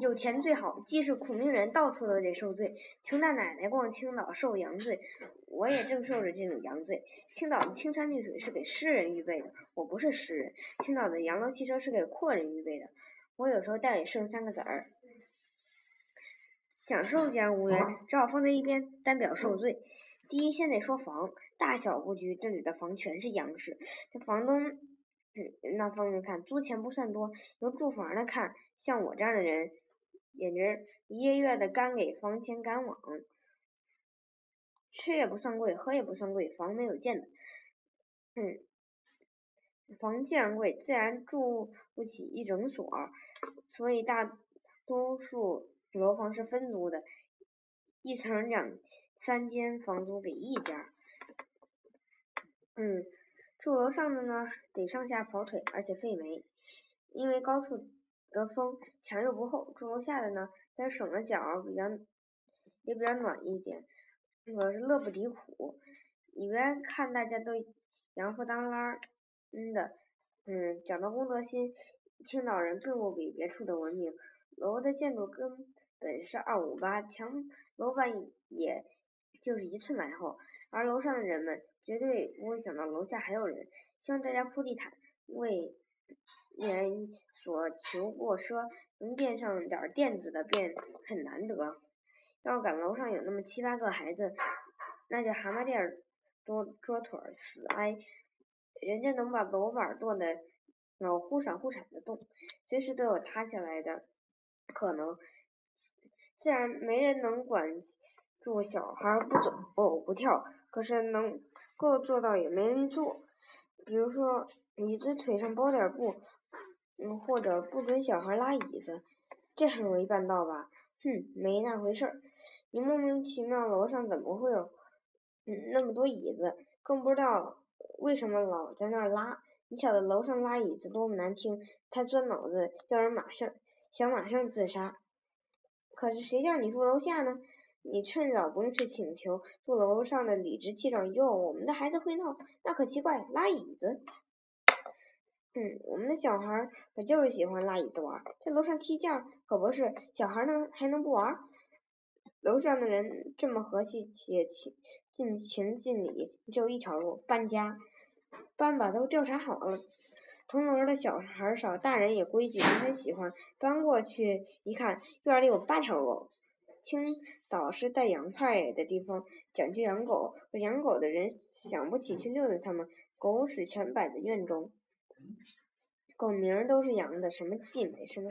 有钱最好，即使苦命人到处都得受罪。穷大奶奶逛青岛受洋罪，我也正受着这种洋罪。青岛的青山绿水是给诗人预备的，我不是诗人。青岛的洋楼汽车是给阔人预备的，我有时候袋里剩三个子儿。享受既然无缘，只好放在一边，单表受罪。第一，先得说房，大小不拘，这里的房全是洋式。这房东。那方面看，租钱不算多；由住房的看，像我这样的人，简直一月月的干给房钱干网。吃也不算贵，喝也不算贵，房没有建的。嗯，房既然贵，自然住不起一整所，所以大多数楼房是分租的，一层两三间房租给一家。嗯。住楼上的呢，得上下跑腿，而且费煤，因为高处得风，墙又不厚。住楼下的呢，咱省了脚，比较也比较暖一点。我是乐不敌苦，里边看大家都洋不当啷嗯的，嗯，讲到公德心，青岛人并不比别处的文明。楼的建筑根本是二五八，墙楼板也就是一寸来厚，而楼上的人们。绝对不会想到楼下还有人。希望大家铺地毯，为免所求过奢，能垫上点垫子的便很难得。要赶楼上有那么七八个孩子，那就蛤蟆垫儿多桌腿儿死挨。人家能把楼板剁的老忽闪忽闪的动，随时都有塌下来的可能。自然没人能管住小孩不走不跳，可是能。够做到也没人做，比如说椅子腿上包点布，嗯，或者不准小孩拉椅子，这很容易办到吧？哼，没那回事儿。你莫名其妙楼上怎么会有嗯那么多椅子？更不知道为什么老在那儿拉。你晓得楼上拉椅子多么难听，他钻脑子叫人马上想马上自杀。可是谁叫你住楼下呢？你趁早不用去请求住楼上的理直气壮哟！我们的孩子会闹，那可奇怪，拉椅子。嗯，我们的小孩可就是喜欢拉椅子玩，在楼上踢毽可不是，小孩能还能不玩？楼上的人这么和气且尽尽情尽理，只有一条路，搬家。搬吧，都调查好了，同楼的小孩少，大人也规矩，很喜欢。搬过去一看，院里有八条狗。青岛是带洋派的地方，讲究养狗。可养狗的人想不起去遛遛它们，狗屎全摆在院中。狗名儿都是洋的，什么季美，什么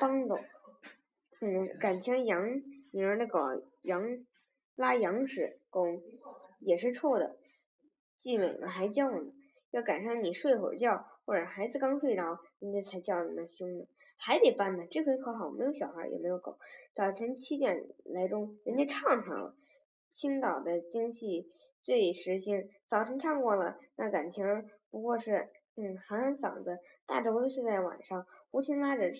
邦狗。嗯，感情羊名儿的狗，羊拉羊屎，狗也是臭的。季美了还叫呢，要赶上你睡会儿觉，或者孩子刚睡着，人家才叫的那凶呢。还得搬呢，这回可好，没有小孩，也没有狗。早晨七点来钟，人家唱上了。青岛的京戏最时兴，早晨唱过了，那感情不过是嗯喊喊嗓子。大轴子是在晚上，胡琴拉着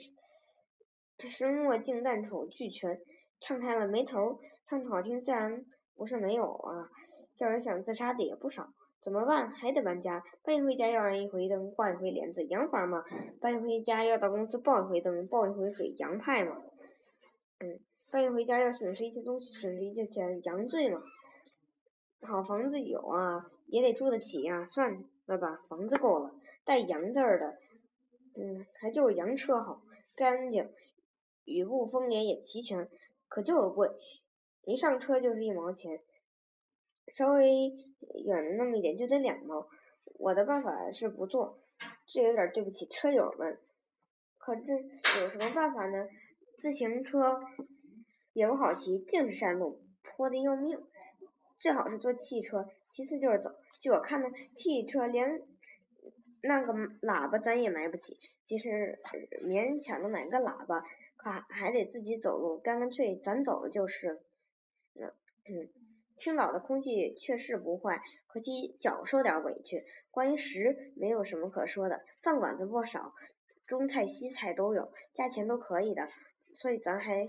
声墨净旦丑俱全，唱开了没头。唱的好听，自然不是没有啊，叫人想自杀的也不少。怎么办？还得搬家。搬一回家要安一回灯，挂一回帘子，洋房嘛。搬一回家要到公司报一回灯，报一回水，洋派嘛。嗯，搬一回家要损失一些东西，损失一些钱，洋罪嘛。好房子有啊，也得住得起呀。算了吧，房子够了，带洋字儿的。嗯，还就是洋车好，干净，雨布风帘也齐全，可就是贵，一上车就是一毛钱。稍微远了那么一点就得两毛，我的办法是不坐，这有点对不起车友们。可这有什么办法呢？自行车也不好骑，尽是山路，坡的要命。最好是坐汽车，其次就是走。据我看呢，汽车连那个喇叭咱也买不起，即使勉强的买个喇叭，可还得自己走路，干脆咱走了就是。那嗯。青岛的空气确实不坏，可惜脚受点委屈。关于食，没有什么可说的，饭馆子不少，中菜西菜都有，价钱都可以的，所以咱还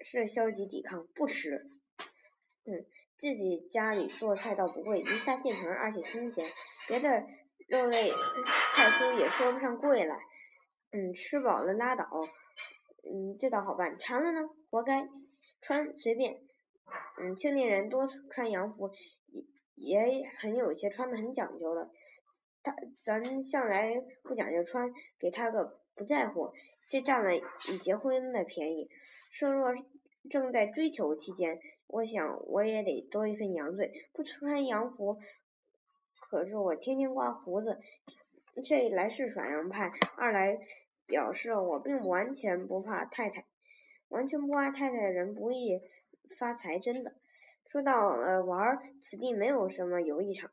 是消极抵抗，不吃。嗯，自己家里做菜倒不贵，一下现成，而且新鲜，别的肉类菜蔬也说不上贵来。嗯，吃饱了拉倒。嗯，这倒好办。馋了呢，活该。穿随便。嗯，青年人多穿洋服，也也很有些穿的很讲究的。他咱向来不讲究穿，给他个不在乎，这占了你结婚的便宜。设若正在追求期间，我想我也得多一份洋罪。不穿洋服，可是我天天刮胡子，这一来是耍洋派，二来表示我并不完全不怕太太。完全不怕太太的人不易发财，真的。说到呃玩，此地没有什么游艺场，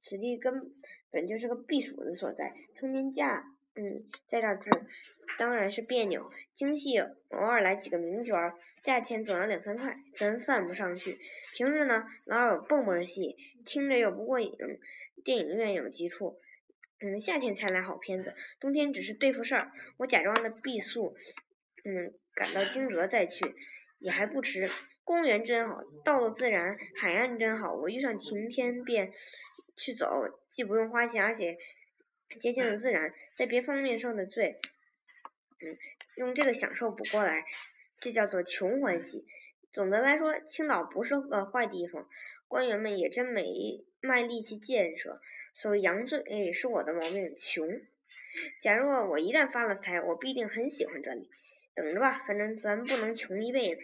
此地根本就是个避暑的所在。春天假，嗯，在这儿住。当然是别扭，京戏偶尔来几个名角，价钱总要两三块，咱犯不上去。平日呢，老有蹦蹦戏，听着又不过瘾。电影院有几处，嗯，夏天才来好片子，冬天只是对付事儿。我假装的避宿，嗯，赶到惊蛰再去也还不迟。公园真好，道路自然，海岸真好。我遇上晴天便去走，既不用花钱，而且接近了自然，在别方面受的罪。嗯，用这个享受补过来，这叫做穷欢喜。总的来说，青岛不是个坏地方，官员们也真没卖力气建设。所谓洋罪，是我的毛病，穷。假若我一旦发了财，我必定很喜欢这里。等着吧，反正咱不能穷一辈子。